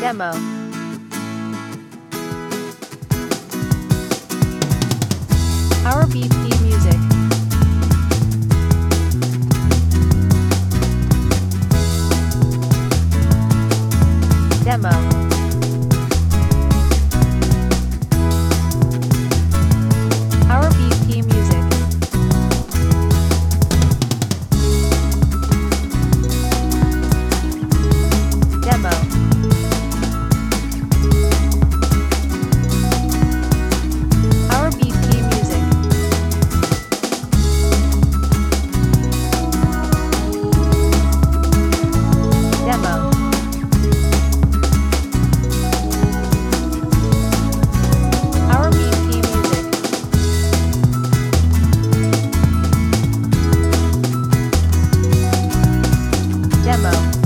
Demo. Our BP Music. Demo. Mo.